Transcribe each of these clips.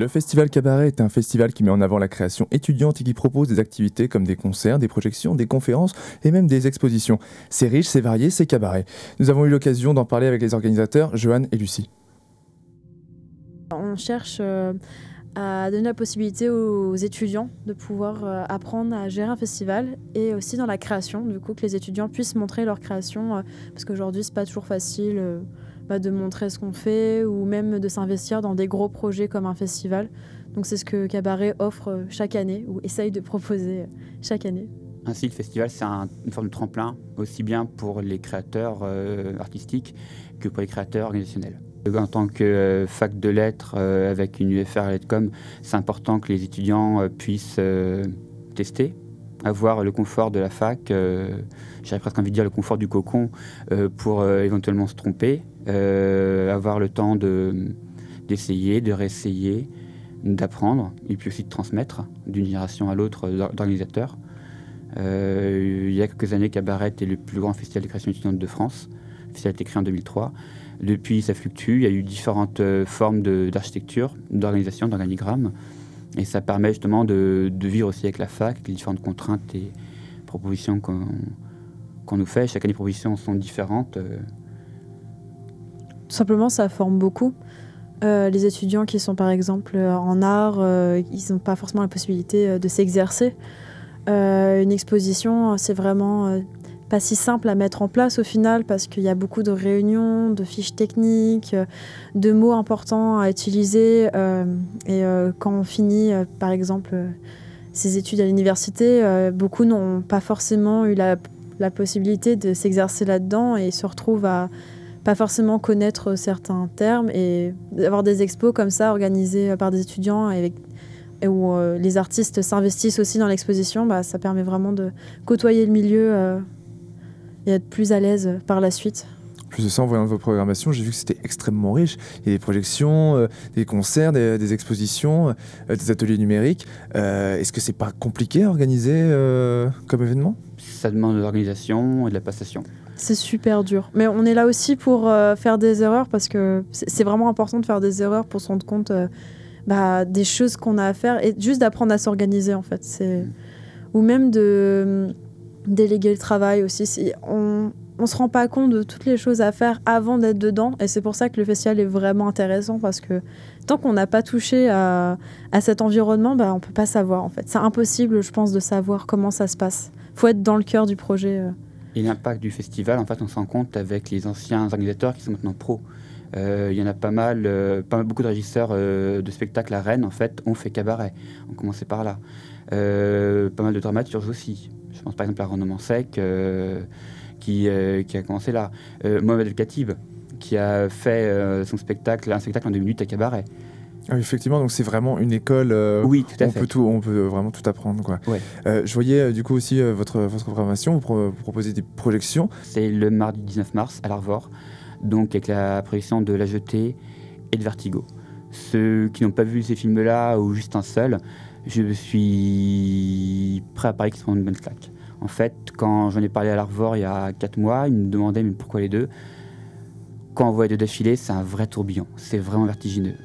Le Festival Cabaret est un festival qui met en avant la création étudiante et qui propose des activités comme des concerts, des projections, des conférences et même des expositions. C'est riche, c'est varié, c'est cabaret. Nous avons eu l'occasion d'en parler avec les organisateurs, Johan et Lucie. On cherche euh, à donner la possibilité aux étudiants de pouvoir euh, apprendre à gérer un festival et aussi dans la création, du coup que les étudiants puissent montrer leur création, euh, parce qu'aujourd'hui c'est pas toujours facile de montrer ce qu'on fait ou même de s'investir dans des gros projets comme un festival. Donc c'est ce que Cabaret offre chaque année ou essaye de proposer chaque année. Ainsi, le festival, c'est une forme de tremplin, aussi bien pour les créateurs artistiques que pour les créateurs organisationnels. En tant que euh, fac de lettres euh, avec une UFR à Letcom, c'est important que les étudiants euh, puissent tester, avoir le confort de la fac, j'aurais presque envie de dire le confort du cocon pour éventuellement se tromper, avoir le temps d'essayer, de réessayer, d'apprendre et puis aussi de transmettre d'une génération à l'autre d'organisateurs. il y a quelques années, Cabaret est le plus grand festival de création étudiante de France. Le festival a été créé en 2003. Depuis, ça fluctue. Il y a eu différentes euh, formes d'architecture, d'organisation, d'organigramme. Et ça permet justement de, vivre aussi avec la fac, les différentes contraintes et propositions qu'on nous fait. Chaque année, les propositions sont différentes. Euh. Tout simplement, ça forme beaucoup. Euh, les étudiants qui sont par exemple en art, ils n'ont pas forcément la possibilité de s'exercer. une exposition, c'est vraiment pas si simple à mettre en place au final parce qu'il y a beaucoup de réunions, de fiches techniques, de mots importants à utiliser. Euh, et euh, quand on finit, euh, par exemple, ses études à l'université, beaucoup n'ont pas forcément eu la, possibilité de s'exercer là-dedans et se retrouvent à pas forcément connaître certains termes et d'avoir des expos comme ça organisés par des étudiants et où les artistes s'investissent aussi dans l'exposition, bah, ça permet vraiment de côtoyer le milieu et être plus à l'aise par la suite. Plus de ça, en voyant vos programmations, j'ai vu que c'était extrêmement riche. Il y a des projections, euh, des concerts, des, expositions, euh, des ateliers numériques. Euh, est-ce que c'est pas compliqué à organiser comme événement? Ça demande de l'organisation et de la passation. C'est super dur. Mais on est là aussi pour faire des erreurs parce que c'est vraiment important de faire des erreurs pour se rendre compte bah, des choses qu'on a à faire et juste d'apprendre à s'organiser en fait. C'est... Mm. Ou même de déléguer le travail aussi. On ne se rend pas compte de toutes les choses à faire avant d'être dedans. Et c'est pour ça que le festival est vraiment intéressant parce que tant qu'on n'a pas touché à, cet environnement, bah, on ne peut pas savoir en fait. C'est impossible, je pense, de savoir comment ça se passe. Il faut être dans le cœur du projet. Euh. Et l'impact du festival, en fait, on se rend compte avec les anciens organisateurs qui sont maintenant pros. Euh, il y en a pas mal, euh, pas beaucoup de régisseurs de spectacles à Rennes, en fait, ont fait cabaret. On commençait par là. pas mal de dramaturges aussi. Je pense par exemple à Renaud Sec euh, qui, euh, qui, a commencé là. Euh, Mohamed El Khatib, qui a fait son spectacle, un spectacle en deux minutes à Cabaret. Ah effectivement, donc c'est vraiment une école oui, tout à on, Peut tout, on peut vraiment tout apprendre. Quoi. je voyais du coup aussi votre, votre programmation, vous, proposez des projections. C'est le mardi 19 mars à l'Arvor, donc avec la projection de La Jetée et de Vertigo. Ceux qui n'ont pas vu ces films-là, ou juste un seul, je suis prêt à parier qu'ils seront une bonne claque. En fait, quand j'en ai parlé à l'Arvor il y a 4 mois, ils me demandaient mais pourquoi les deux? Quand on voit les deux d'affilée, c'est un vrai tourbillon. C'est vraiment vertigineux.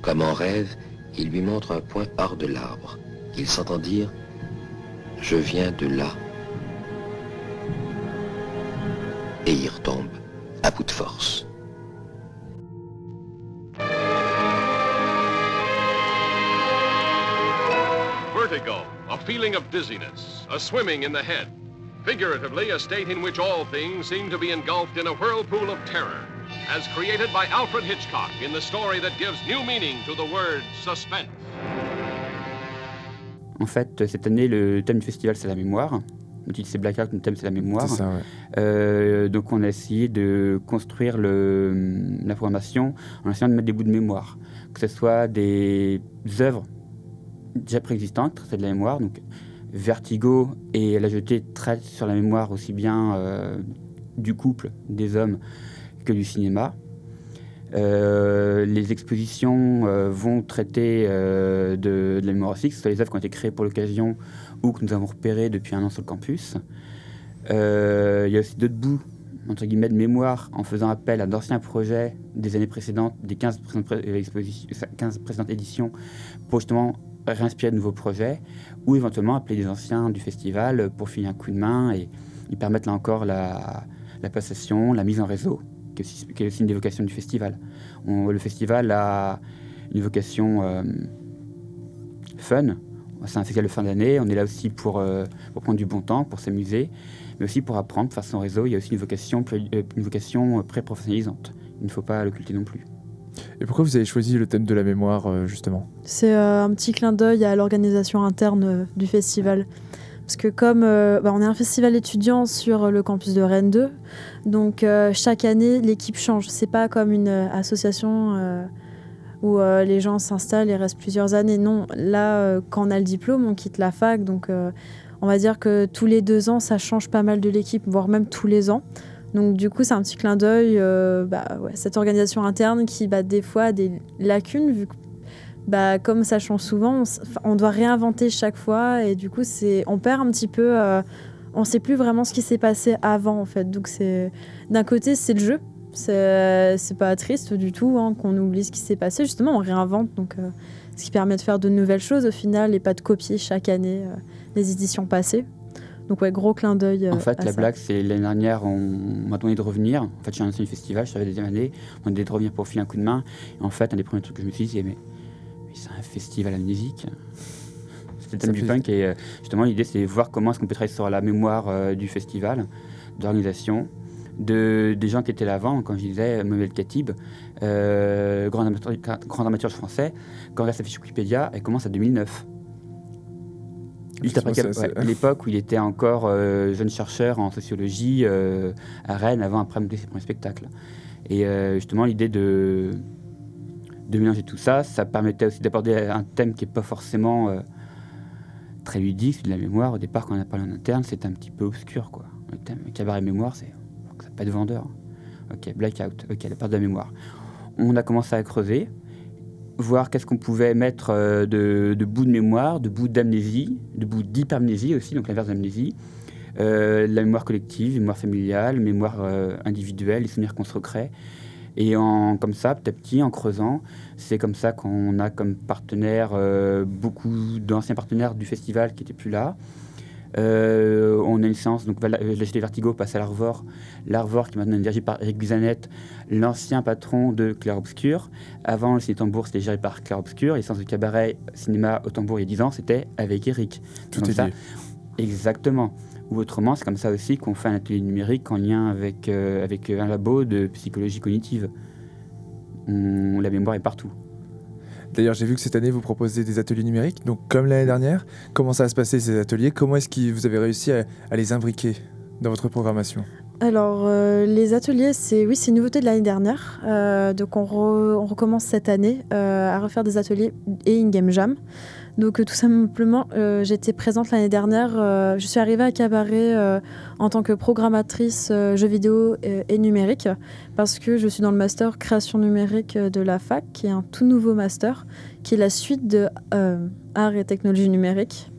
Comme en rêve, il lui montre un point hors de l'arbre. Il s'entend dire Je viens de là. Et il retombe à bout de force. Vertigo, a feeling of dizziness, a swimming in the head. Figuratively, a state in which all things seem to be engulfed in a whirlpool of terror, as created by Alfred Hitchcock in the story that gives new meaning to the word suspense. En fait, cette année, le thème du festival, c'est la mémoire. Le titre, c'est Blackout, le thème, c'est la mémoire. Ça, ouais. euh, donc, on a essayé de construire le, la programmation en essayant de mettre des bouts de mémoire. Que ce soit des œuvres déjà préexistante, c'est de la mémoire. Donc, Vertigo et La Jetée traitent sur la mémoire aussi bien euh, du couple, des hommes, que du cinéma. Euh, les expositions euh, vont traiter de, la mémoire ce soit les œuvres qui ont été créées pour l'occasion ou que nous avons repérées depuis un an sur le campus. Il y a aussi d'autres bouts entre guillemets, de mémoire en faisant appel à d'anciens projets des années précédentes, des 15 précédentes, euh, 15 précédentes éditions, pour justement réinspirer de nouveaux projets, ou éventuellement appeler des anciens du festival pour filer un coup de main et, y permettre là encore la, la passation, la mise en réseau, qui est aussi, une des vocations du festival. le festival a une vocation euh, fun, c'est un festival de fin d'année, on est là aussi pour, euh, pour prendre du bon temps, pour s'amuser, mais aussi pour apprendre, faire son réseau. Il y a aussi une vocation, euh, une vocation pré-professionnalisante. Il ne faut pas l'occulter non plus. Et pourquoi vous avez choisi le thème de la mémoire, euh, justement C'est un petit clin d'œil à l'organisation interne du festival. Parce que comme bah, on est un festival étudiant sur le campus de Rennes 2, donc chaque année, l'équipe change. C'est pas comme une association où euh, les gens s'installent et restent plusieurs années. Non, là, euh, quand on a le diplôme, on quitte la fac, donc euh, on va dire que tous les deux ans, ça change pas mal de l'équipe, voire même tous les ans. Donc du coup, c'est un petit clin d'œil, bah, cette organisation interne qui, bah, des fois, a des lacunes, vu que bah, comme ça change souvent, on, doit réinventer chaque fois, et du coup, c'est, on perd un petit peu on ne sait plus vraiment ce qui s'est passé avant en fait. Donc c'est d'un côté c'est le jeu c'est pas triste du tout hein, qu'on oublie ce qui s'est passé. Justement, on réinvente, donc, euh, ce qui permet de faire de nouvelles choses au final et pas de copier chaque année euh, les éditions passées. Donc ouais, gros clin d'œil. en fait, la blague, c'est l'année dernière, on m'a demandé de revenir. En fait, j'ai un du festival, je savais des années, on m'a demandé de revenir pour filer un coup de main. Et en fait, un des premiers trucs que je me suis dit, c'est mais, c'est un festival amnésique. C'était le thème du punk et euh, justement l'idée c'est voir comment est-ce qu'on peut travailler sur la mémoire du festival, d'organisation, de, des gens qui étaient là avant, quand je disais Katib, euh, grand, amateur, grand amateur français, quand on regarde sa fiche Wikipédia, elle commence à 2009. Juste après l'époque où il était encore euh, jeune chercheur en sociologie euh, à Rennes avant après monter ses premiers spectacles. Et justement, l'idée de, de mélanger tout ça, ça permettait aussi d'aborder un thème qui n'est pas forcément très ludique, c'est de la mémoire. Au départ, quand on a parlé en interne, c'était un petit peu obscur. Quoi. Le thème cabaret mémoire, c'est pas de vendeur. Ok, blackout, ok, la perte de la mémoire. On a commencé à creuser, voir qu'est-ce qu'on pouvait mettre euh, de, de bout de mémoire, de bout d'amnésie, de bout d'hypermnésie aussi, donc l'inverse d'amnésie. Euh, la mémoire collective, mémoire familiale, mémoire euh, individuelle, les souvenirs qu'on se recrée. Et en, comme ça, petit à petit, en creusant, c'est comme ça qu'on a comme partenaire beaucoup d'anciens partenaires du festival qui n'étaient plus là, euh, on a une séance, donc la GT Vertigo passe à l'Arvor. L'Arvor qui est maintenant dirigé par Eric Bizanette, l'ancien patron de Claire Obscur. Avant, le ciné Tambour, c'était géré par Claire Obscur. Les séances de cabaret cinéma au Tambour il y a 10 ans, c'était avec Eric. Tout est ça. Exactement. Ou autrement, c'est comme ça aussi qu'on fait un atelier numérique en lien avec, euh, avec un labo de psychologie cognitive. la mémoire est partout. D'ailleurs, j'ai vu que cette année, vous proposez des ateliers numériques. Donc, comme l'année dernière, comment ça va se passer ces ateliers? Comment est-ce que vous avez réussi à, les imbriquer dans votre programmation? Alors, euh, les ateliers, c'est oui, c'est une nouveauté de l'année dernière. Euh, donc, on, recommence cette année euh, à refaire des ateliers et une game jam. Donc tout simplement, j'étais présente l'année dernière. je suis arrivée à Cabaret en tant que programmatrice jeux vidéo et, numérique parce que je suis dans le master création numérique de la fac, qui est un tout nouveau master, qui est la suite de art et technologie numérique.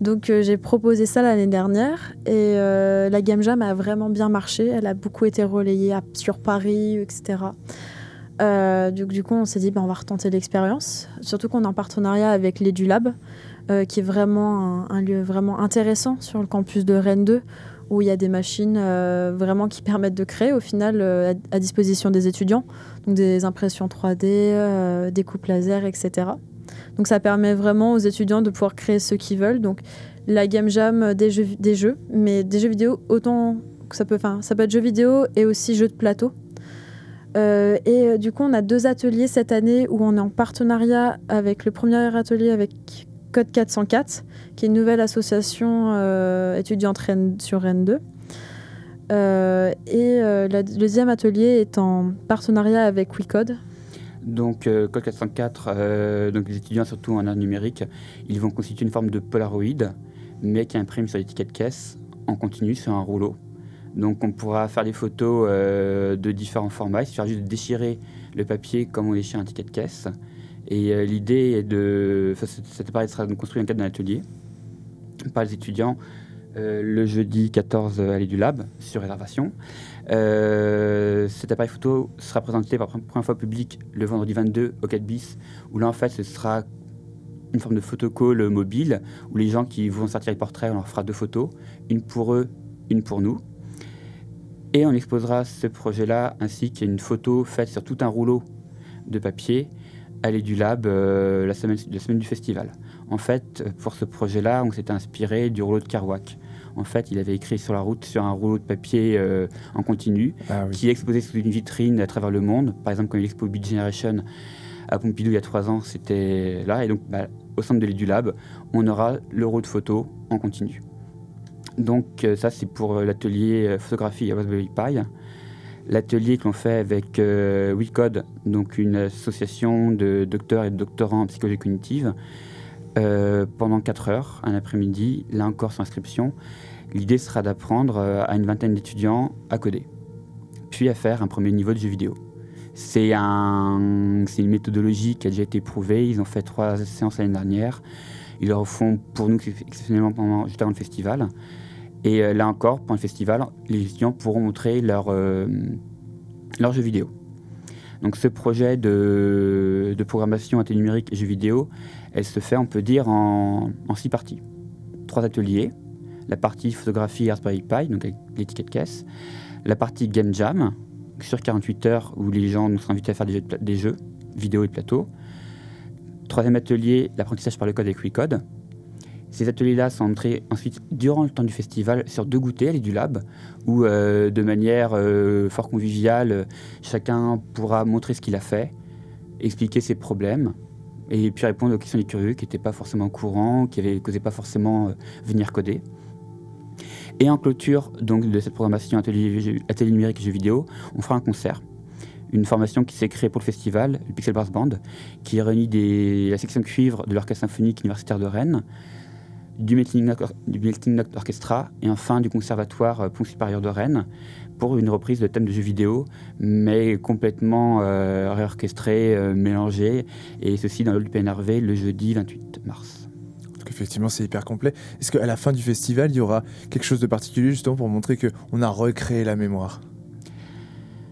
Donc j'ai proposé ça l'année dernière et la Game Jam a vraiment bien marché. Elle a beaucoup été relayée sur Paris, etc. Euh, du, coup, on s'est dit, ben, on va retenter l'expérience. Surtout qu'on est en partenariat avec l'EduLab, euh, qui est vraiment un, lieu vraiment intéressant sur le campus de Rennes 2, où il y a des machines euh, vraiment qui permettent de créer au final à, à, disposition des étudiants. Donc des impressions 3D, des coupes laser, etc. Donc ça permet vraiment aux étudiants de pouvoir créer ce qu'ils veulent. Donc la game jam des jeux, des jeux, mais des jeux vidéo autant que ça peut, ça peut être jeux vidéo et aussi jeux de plateau. Euh, et euh, du coup, on a deux ateliers cette année où on est en partenariat avec le premier atelier avec Code 404, qui est une nouvelle association euh, étudiante sur Rennes 2. et le deuxième atelier est en partenariat avec WeCode. Donc, Code 404, donc les étudiants, surtout en art numérique, ils vont constituer une forme de Polaroid, mais qui imprime sur l'étiquette caisse en continu sur un rouleau. Donc on pourra faire des photos euh, de différents formats. Il suffira juste de déchirer le papier comme on déchire un ticket de caisse. Et euh, l'idée est de... Cet appareil sera construit le cadre d'un atelier par les étudiants euh, le jeudi 14 à du Lab sur réservation. Cet appareil photo sera présenté pour la première fois public le vendredi 22 au 4 bis, où là en fait ce sera une forme de photocall mobile, où les gens qui vont sortir les portraits, on leur fera deux photos, une pour eux, une pour nous. Et on exposera ce projet-là ainsi qu'une photo faite sur tout un rouleau de papier à du Lab la, semaine, la semaine du festival. En fait, pour ce projet-là, on s'est inspiré du rouleau de Kerouac. En fait, il avait écrit sur la route sur un rouleau de papier euh, en continu Ah qui est exposé sous une vitrine à travers le monde. Par exemple, quand il expo Beat Generation à Pompidou il y a trois ans, c'était là. Et donc, bah, au centre de l'EduLab, on aura le rouleau de photo en continu. Donc, euh, ça, c'est pour euh, l'atelier euh, photographie à Raspberry. L'atelier que l'on fait avec euh, WeCode, donc une association de docteurs et de doctorants en psychologie cognitive, pendant 4 heures, un après-midi, là encore sans inscription. L'idée sera d'apprendre à une vingtaine d'étudiants à coder, puis à faire un premier niveau de jeu vidéo. C'est un, c'est une méthodologie qui a déjà été prouvée. Ils ont fait trois séances l'année dernière. Ils le refont pour nous exceptionnellement pendant, juste avant le festival. Et euh, là encore, pendant le festival, les étudiants pourront montrer leur, euh, leur jeu vidéo. Donc ce projet de, de programmation intelligence numérique et jeux vidéo, elle se fait, on peut dire, en, six parties. Trois ateliers. La partie photographie Raspberry Pi, donc avec l'étiquette caisse. La partie Game Jam, sur 48 heures, où les gens nous seront invités à faire des jeux, de jeux vidéo et de plateau. Troisième atelier, l'apprentissage par le code avec WeCode. Ces ateliers-là sont entrés ensuite, durant le temps du festival, sur deux goûters, les du Lab, où euh, de manière euh, fort conviviale, chacun pourra montrer ce qu'il a fait, expliquer ses problèmes, et puis répondre aux questions des curieux qui n'étaient pas forcément courants, qui n'osaient pas forcément euh, venir coder. Et en clôture donc, de cette programmation atelier, numérique et jeux vidéo, on fera un concert. Une formation qui s'est créée pour le festival, le Pixel Brass Band, qui réunit la section cuivre de l'Orchestre symphonique universitaire de Rennes, du Melting Orchestra et enfin du Conservatoire euh, Pont Supérieur de Rennes pour une reprise de thème de jeux vidéo, mais complètement euh, réorchestré, euh, mélangé, et ceci dans le PNRV le jeudi 28 mars. Donc effectivement, c'est hyper complet. Est-ce qu'à la fin du festival, il y aura quelque chose de particulier justement pour montrer qu'on a recréé la mémoire?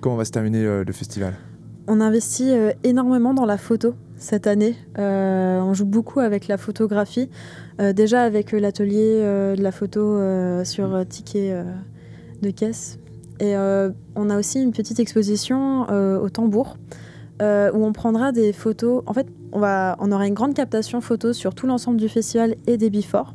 Comment va se terminer euh, le festival? On investit euh, énormément dans la photo cette année. Euh, on joue beaucoup avec la photographie. Euh, déjà avec l'atelier de la photo sur ticket de caisse. Et on a aussi une petite exposition au tambour euh, où on prendra des photos. En fait, on, va, on aura une grande captation photo sur tout l'ensemble du festival et des before.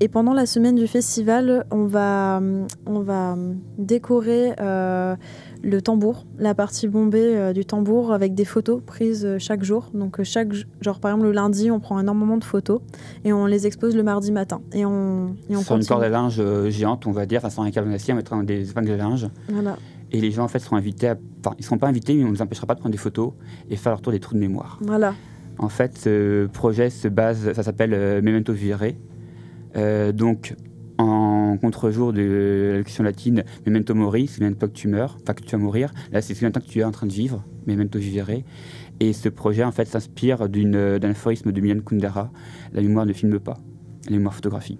Et pendant la semaine du festival, on va, on va décorer euh, le tambour, la partie bombée euh, du tambour avec des photos prises euh, chaque jour. Donc chaque genre par exemple le lundi, on prend énormément de photos et on les expose le mardi matin. Et on, et on Sur une corde à linge géante, on va dire, enfin sans un câble on mettra des épingles de linge. Voilà. Et les gens en fait seront invités à. Enfin, ils seront pas invités, mais on ne les empêchera pas de prendre des photos et faire leur tour des trous de mémoire. Voilà. En fait, ce projet se base, ça s'appelle euh, Memento Vivere. Euh, donc, en contre-jour de la question latine, Memento Mori, c'est même que tu meurs, enfin que tu vas mourir. Là, c'est temps que tu es en train de vivre, Memento Vivere. Et ce projet, en fait, s'inspire d'une- d'un aphorisme de Milan Kundera La mémoire ne filme pas, la mémoire photographie.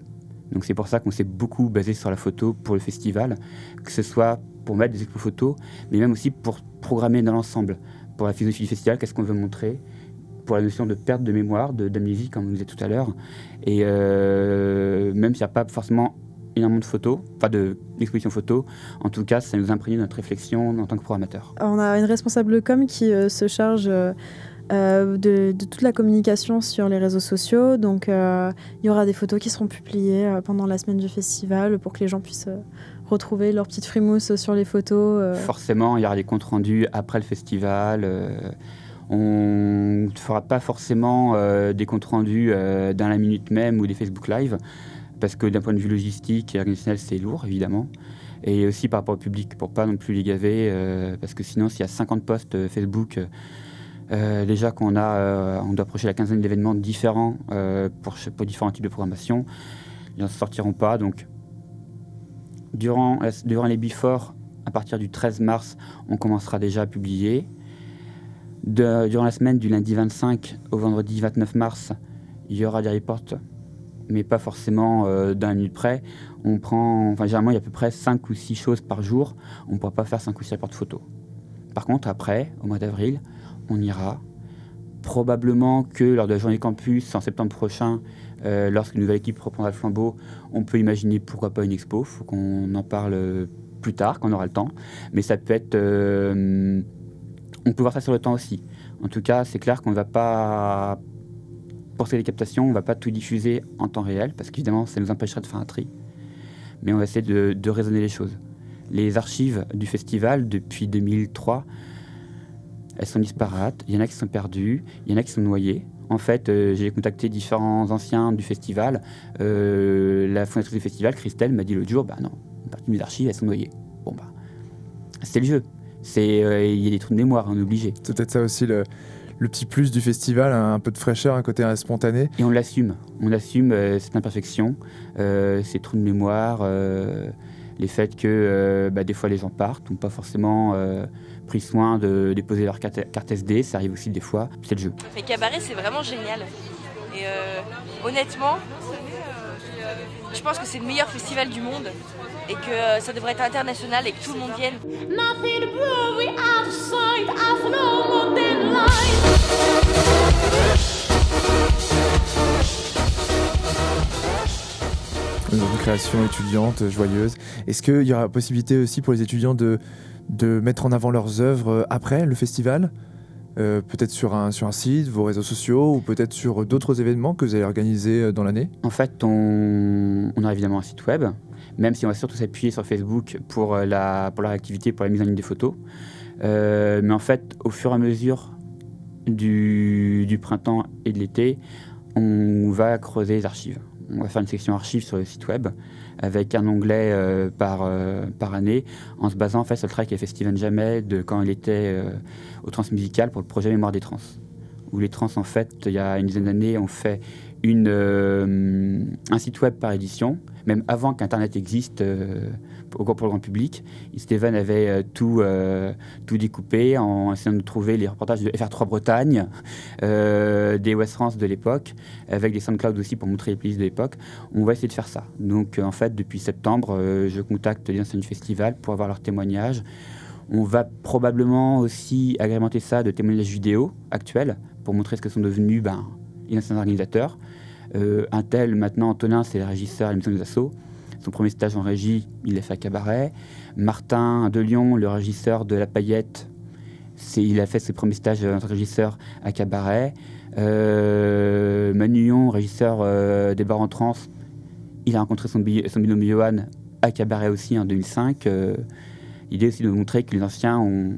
Donc, c'est pour ça qu'on s'est beaucoup basé sur la photo pour le festival, que ce soit pour mettre des expos photos, mais même aussi pour programmer dans l'ensemble. Pour la philosophie du festival, qu'est-ce qu'on veut montrer? Pour la notion de perte de mémoire, d'amnésie, comme on disait tout à l'heure. Et euh, même s'il n'y a pas forcément énormément de photos, pas de d'exposition photo, en tout cas, ça nous imprègne notre réflexion en tant que programmateur. On a une responsable com qui euh, se charge euh, de, toute la communication sur les réseaux sociaux. Donc il y aura des photos qui seront publiées pendant la semaine du festival pour que les gens puissent retrouver sur les photos. euh. Forcément, il y aura des comptes rendus après le festival. euh, on ne fera pas forcément euh, des comptes rendus dans la minute même ou des Facebook Live, parce que d'un point de vue logistique et organisationnel, c'est lourd, évidemment. Et aussi par rapport au public, pour pas non plus les gaver, parce que sinon, s'il y a 50 posts Facebook, déjà qu'on on doit approcher la quinzaine d'événements différents pour, différents types de programmation, ils ne sortiront pas. Durant, durant les before, à partir du 13 mars, on commencera déjà à publier. Durant la semaine du lundi 25 au vendredi 29 mars, il y aura des reports mais pas forcément d'un minute près. On prend, enfin, généralement, il y a à peu près 5 ou 6 choses par jour. On ne pourra pas faire 5 ou 6 rapports de photos. Par contre, après, au mois d'avril, on ira. Probablement que lors de la journée campus, en septembre prochain, euh, lorsqu'une nouvelle équipe reprendra le flambeau, on peut imaginer pourquoi pas une expo. Faut qu'on en parle plus tard, quand on aura le temps. Mais ça peut être. Euh, on peut voir ça sur le temps aussi. En tout cas, c'est clair qu'on ne va pas. Pour ces captations, on ne va pas tout diffuser en temps réel, parce qu'évidemment, ça nous empêcherait de faire un tri. Mais on va essayer de, de raisonner les choses. Les archives du festival, depuis 2003, elles sont disparates. Il y en a qui sont perdues, il y en a qui sont noyées. En fait, euh, j'ai contacté différents anciens du festival. Euh, la fondatrice du festival, Christelle, m'a dit l'autre jour, bah non, une partie de mes archives, elles sont noyées. Bon bah, c'est le jeu. C'est, euh, il y a des trous de mémoire, on est obligé. C'est peut-être ça aussi le, le, petit plus du festival, un peu de fraîcheur, un côté spontané. Et on l'assume. On assume cette imperfection, ces trous de mémoire, les faits que bah, des fois les gens partent, ou pas forcément pris soin de déposer leur carte, SD, ça arrive aussi des fois, c'est le jeu. Mais Cabaret, c'est vraiment génial. Et euh, honnêtement, je pense que c'est le meilleur festival du monde et que euh, ça devrait être international et que tout le monde vienne. Une création étudiante, joyeuse. Est-ce qu'il y aura possibilité aussi pour les étudiants de, de mettre en avant leurs œuvres euh, après le festival euh, peut-être sur un, sur un site, vos réseaux sociaux, ou peut-être sur d'autres événements que vous allez organiser euh, dans l'année? En fait, on, a évidemment un site web, même si on va surtout s'appuyer sur Facebook pour la, pour la réactivité, pour la mise en ligne des photos. mais en fait, au fur et à mesure du, du printemps et de l'été, on va creuser les archives. On va faire une section archives sur le site web avec un onglet euh, par, euh, par année, en se basant en fait sur le travail qu'a fait Steven Jamais de quand il était euh, au Transmusical pour le projet Mémoire des Trans. Où les trans, en fait, il y a une dizaine d'années, ont fait une, un site web par édition, même avant qu'Internet existe pour, pour le grand public. Steven avait euh, tout, euh, tout découpé en essayant de trouver les reportages de FR3 Bretagne, euh, des West France de l'époque, avec des SoundCloud aussi pour montrer les playlists de l'époque. On va essayer de faire ça. Donc en fait, depuis septembre, je contacte les anciens du festival pour avoir leurs témoignages. On va probablement aussi agrémenter ça de témoignages vidéo actuels pour montrer ce que sont devenus ben, les anciens organisateurs. Un tel, maintenant, Antonin, c'est le régisseur à l'émission des Assauts. Son premier stage en régie, il l'a fait à Cabaret. Martin de Lyon, le régisseur de La Paillette, il a fait ses premiers stages en tant que régisseur à Cabaret. Euh, régisseur euh, des bars en trans, il a rencontré son, son binôme Johan à Cabaret aussi en 2005. Euh, L'idée aussi de montrer que les anciens ont,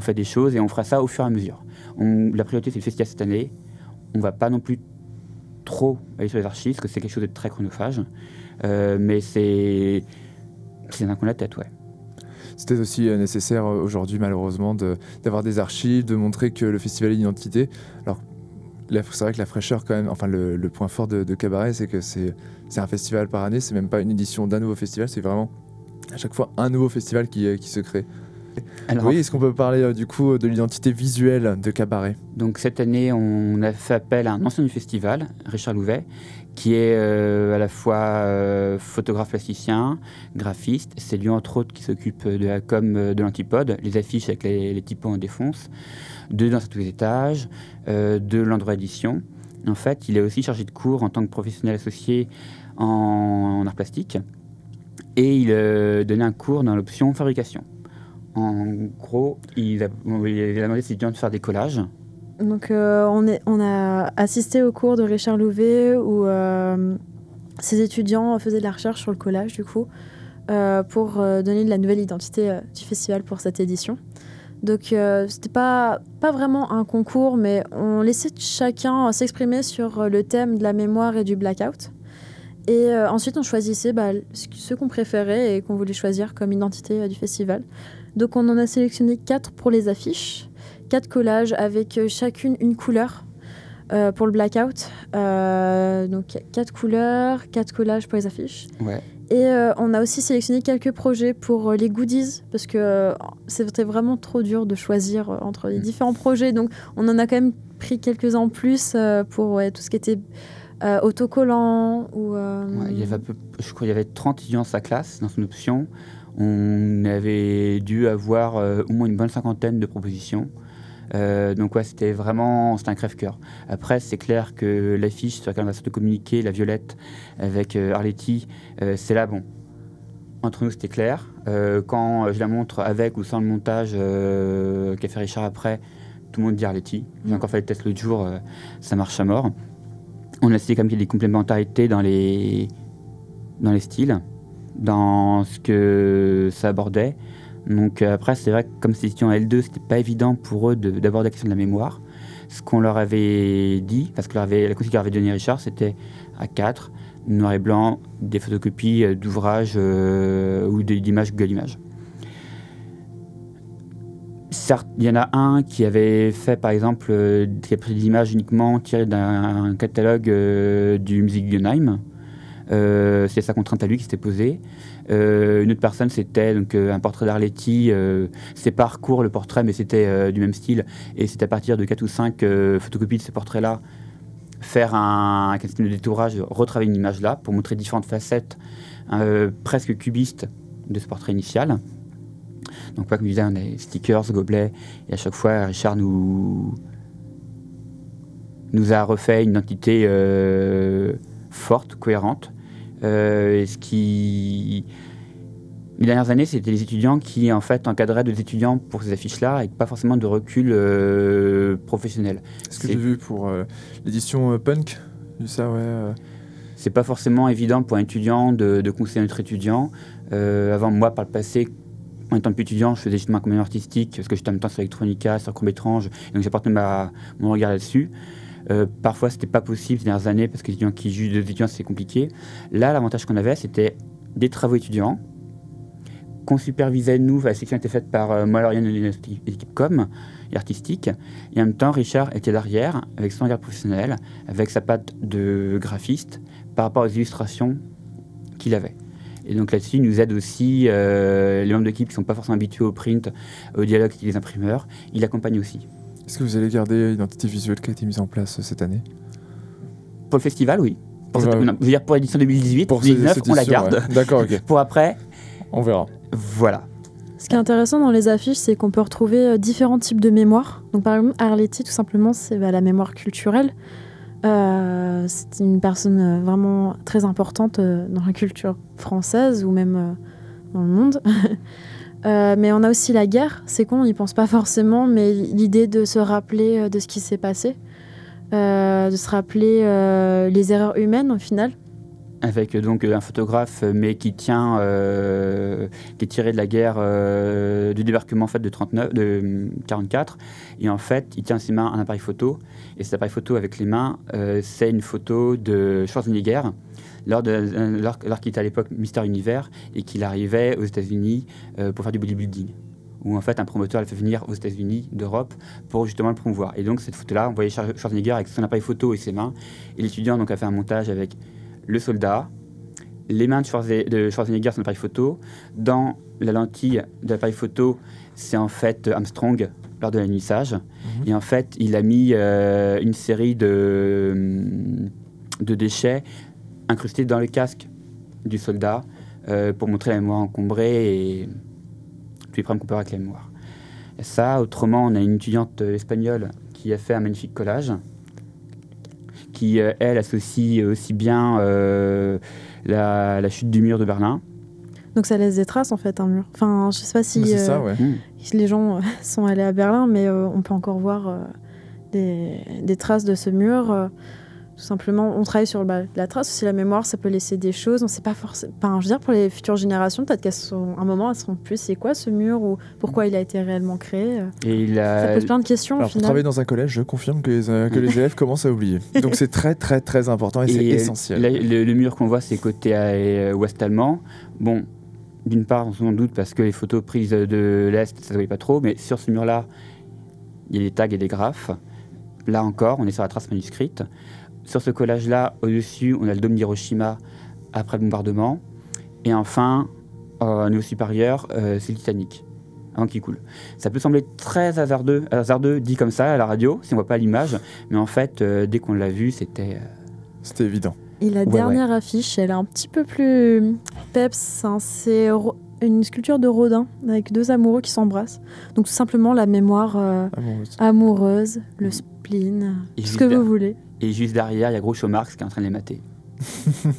fait des choses et on fera ça au fur et à mesure. la priorité, c'est le festival cette année. On ne va pas non plus trop aller sur les archives, parce que c'est quelque chose de très chronophage. Euh, mais c'est un coup de la tête, ouais. C'était aussi euh, nécessaire euh, aujourd'hui, malheureusement, d'avoir des archives, de montrer que le festival est d'identité. Alors, c'est vrai que la fraîcheur, quand même, enfin, le, point fort de, Cabaret, c'est que c'est un festival par année, c'est même pas une édition d'un nouveau festival, c'est vraiment à chaque fois un nouveau festival qui, qui se crée. Alors, oui, est-ce qu'on peut parler du coup de l'identité visuelle de Cabaret? Donc cette année, on a fait appel à un ancien du festival, Richard Louvet, qui est euh, à la fois euh, photographe plasticien, graphiste. C'est lui, entre autres, qui s'occupe de la com euh, de l'antipode, les affiches avec les, typos en défonce, de Dans tous les étages, de l'endroit édition. En fait, il est aussi chargé de cours en tant que professionnel associé en, art plastique. Et il donnait un cours dans l'option fabrication. En gros, il a, demandé à ses étudiants de faire des collages donc euh, on, a assisté au cours de Richard Louvet où euh, ces étudiants faisaient de la recherche sur le collage du coup euh, pour donner de la nouvelle identité du festival pour cette édition. Donc c'était pas, pas vraiment un concours mais on laissait chacun s'exprimer sur le thème de la mémoire et du blackout. Et ensuite on choisissait bah, ce qu'on préférait et qu'on voulait choisir comme identité du festival. Donc on en a sélectionné quatre pour les affiches quatre collages avec euh, chacune une couleur euh, pour le blackout. Euh, donc quatre couleurs, quatre collages pour les affiches. Et on a aussi sélectionné quelques projets pour les goodies parce que c'était vraiment trop dur de choisir entre les mm. différents projets. Donc on en a quand même pris quelques-uns en plus pour tout ce qui était autocollants ou. Ouais, il y avait peu- je crois qu'il y avait 30 étudiants dans sa classe, dans son option. On avait dû avoir euh, au moins une bonne cinquantaine de propositions. Euh, donc ouais, c'était vraiment c'était un crève-cœur. Après, c'est clair que l'affiche sur laquelle on va se communiquer, la violette avec euh, Arletty, euh, c'est là bon. Entre nous, c'était clair. Quand je la montre avec ou sans le montage qu'a fait Richard après, tout le monde dit Arletty. J'ai encore fait le test l'autre jour, ça marche à mort. On a essayé comme qu'il y ait des complémentarités dans les, dans les styles, dans ce que ça abordait. Donc euh, après, c'est vrai que comme étudiants en L2, c'était pas évident pour eux de- d'aborder la question de la mémoire. Ce qu'on leur avait dit, parce que leur avait- la consigne qu'il leur avait donnée Richard, c'était à 4, noir et blanc, des photocopies euh, d'ouvrages euh, ou d'images Google Images. Certes, il y en a un qui avait fait, par exemple, des images uniquement tirées d'un catalogue du Musée Guggenheim. Euh, c'est sa contrainte à lui qui s'était posée. Euh, une autre personne, c'était donc euh, un portrait d'Arletty. Euh, c'est pas recours le portrait, mais c'était du même style. Et c'est à partir de 4 ou 5 euh, photocopies de ce portrait-là, faire un, un de détourage, retravailler une image là pour montrer différentes facettes presque cubistes de ce portrait initial. Donc, comme je disais, on a stickers, gobelets, et à chaque fois, Richard nous, nous a refait une identité forte, cohérente. Euh, ce qui. Les dernières années, c'était les étudiants qui, en fait, encadraient des étudiants pour ces affiches-là, avec pas forcément de recul euh, professionnel. Est-ce que j'ai vu pour euh, l'édition euh, Punk? Ça, ouais. C'est pas forcément évident pour un étudiant de, de conseiller un autre étudiant. Avant, moi, par le passé, en étant plus étudiant, je faisais justement un compagnon artistique, parce que j'étais en même temps sur Electronica, sur Courbe Étrange, donc j'apportais mon regard là-dessus. Euh, parfois, c'était pas possible ces dernières années, parce que les étudiants qui jugent deux étudiants, c'est compliqué. Là, l'avantage qu'on avait, c'était des travaux étudiants, qu'on supervisait, nous, la section était faite par euh, moi, Lauriane, et notre équipe com et artistique. Et en même temps, Richard était derrière, avec son regard professionnel, avec sa patte de graphiste, par rapport aux illustrations qu'il avait. Et donc là-dessus, il nous aide aussi euh, les membres d'équipe qui ne sont pas forcément habitués au print, au dialogue avec les imprimeurs. Il accompagne aussi. Est-ce que vous allez garder l'identité visuelle qui a été mise en place euh, cette année? Pour le festival, oui. Pour, Ouais. cette- non, je veux dire pour l'édition 2018, Pour 2019, cette on la édition, garde. ouais. D'accord, ok. Pour après, On verra. voilà. Ce qui est intéressant dans les affiches, c'est qu'on peut retrouver euh, différents types de mémoire. Donc, par exemple, Arletty, tout simplement, c'est bah, la mémoire culturelle. Euh, c'est une personne euh, vraiment très importante euh, dans la culture française ou même euh, dans le monde. Euh, mais on a aussi la guerre. C'est con, on n'y pense pas forcément, mais l'idée de se rappeler euh, de ce qui s'est passé, euh, de se rappeler les erreurs humaines au final. Avec euh, donc euh, un photographe, euh, mais qui tient, qui est tiré de la guerre, du débarquement en fait de 39, de hum, 44, et en fait, il tient ses mains un appareil photo, et cet appareil photo avec les mains, c'est une photo de Schwarzenegger lors, de, lors, était à l'époque Mister Univers et qu'il arrivait aux États-Unis pour faire du bodybuilding. Où en fait un promoteur l'a fait venir aux États-Unis d'Europe pour justement le promouvoir. Et donc cette photo-là, on voyait Schwar- Schwarzenegger avec son appareil photo et ses mains. Et l'étudiant donc a fait un montage avec le soldat, les mains de, Schwarze- de Schwarzenegger sur l'appareil photo. Dans la lentille de l'appareil photo, c'est en fait Armstrong lors de l'annissage. Et en fait, il a mis euh, une série de, de déchets incrustés dans le casque du soldat euh, pour montrer la mémoire encombrée et tous les problèmes qu'on peut avoir avec la mémoire. Et ça, autrement, on a une étudiante euh, espagnole qui a fait un magnifique collage qui, euh, elle, associe aussi bien euh, la, la chute du mur de Berlin. Donc ça laisse des traces en fait, un mur. Enfin, je sais pas si ça, euh, ouais. Hmm. les gens euh, sont allés à Berlin, mais euh, on peut encore voir euh, des, des traces de ce mur. Euh, tout simplement, on travaille sur bah, la trace aussi, la mémoire, ça peut laisser des choses. On sait pas forcément. Enfin, je veux dire, pour les futures générations, peut-être qu'à un moment, elles seront plus c'est quoi ce mur ou pourquoi il a été réellement créé. euh? Et il a- Ça pose plein de questions au Alors, pour final. travailler dans un collège, je confirme que les, euh, que les élèves commencent à oublier. Donc c'est très très très important et, c'est Et essentiel. le, le mur qu'on voit, c'est côté euh, ouest allemand. Bon, d'une part, on s'en doute parce que les photos prises de l'est, ça ne se voyait pas trop, mais sur ce mur-là, il y a des tags et des graphes. Là encore, on est sur la trace manuscrite. Sur ce collage-là, au-dessus, on a le dôme d'Hiroshima après le bombardement. Et enfin, euh, au niveau supérieur, euh, c'est le Titanic, avant qu'il coule. Ça peut sembler très hasardeux, hasardeux dit comme ça à la radio, si on ne voit pas l'image, mais en fait, euh, dès qu'on l'a vu, c'était euh, C'était évident. Et la Ouais, dernière affiche, elle est un petit peu plus peps. hein. C'est Ro- une sculpture de Rodin avec deux amoureux qui s'embrassent. Donc tout simplement la mémoire euh, Amoureuse. amoureuse, le spleen, Et ce que vous voulez. Et juste derrière, il y a Groucho Marx qui est en train de les mater.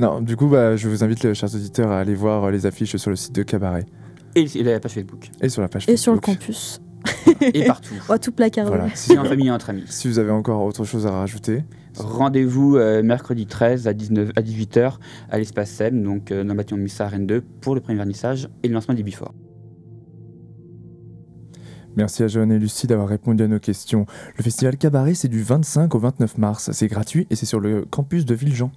Non, du coup, bah, je vous invite, les chers auditeurs, à aller voir euh, les affiches sur le site de Cabaret Et, et la page Facebook. et sur la page Et sur le Facebook. campus. Et partout. On va tout placarder. Voilà. Si en famille et entre amis. Si vous avez encore autre chose à rajouter, Rendez-vous euh, mercredi 13 à, 19, à 18h à l'espace SEM, donc euh, dans le bâtiment Missa Rennes 2, pour le premier vernissage et le lancement du Before. Merci à Joanne et Lucie d'avoir répondu à nos questions. Le festival Cabaret, c'est du 25 au 29 mars. C'est gratuit et c'est sur le campus de Villejean.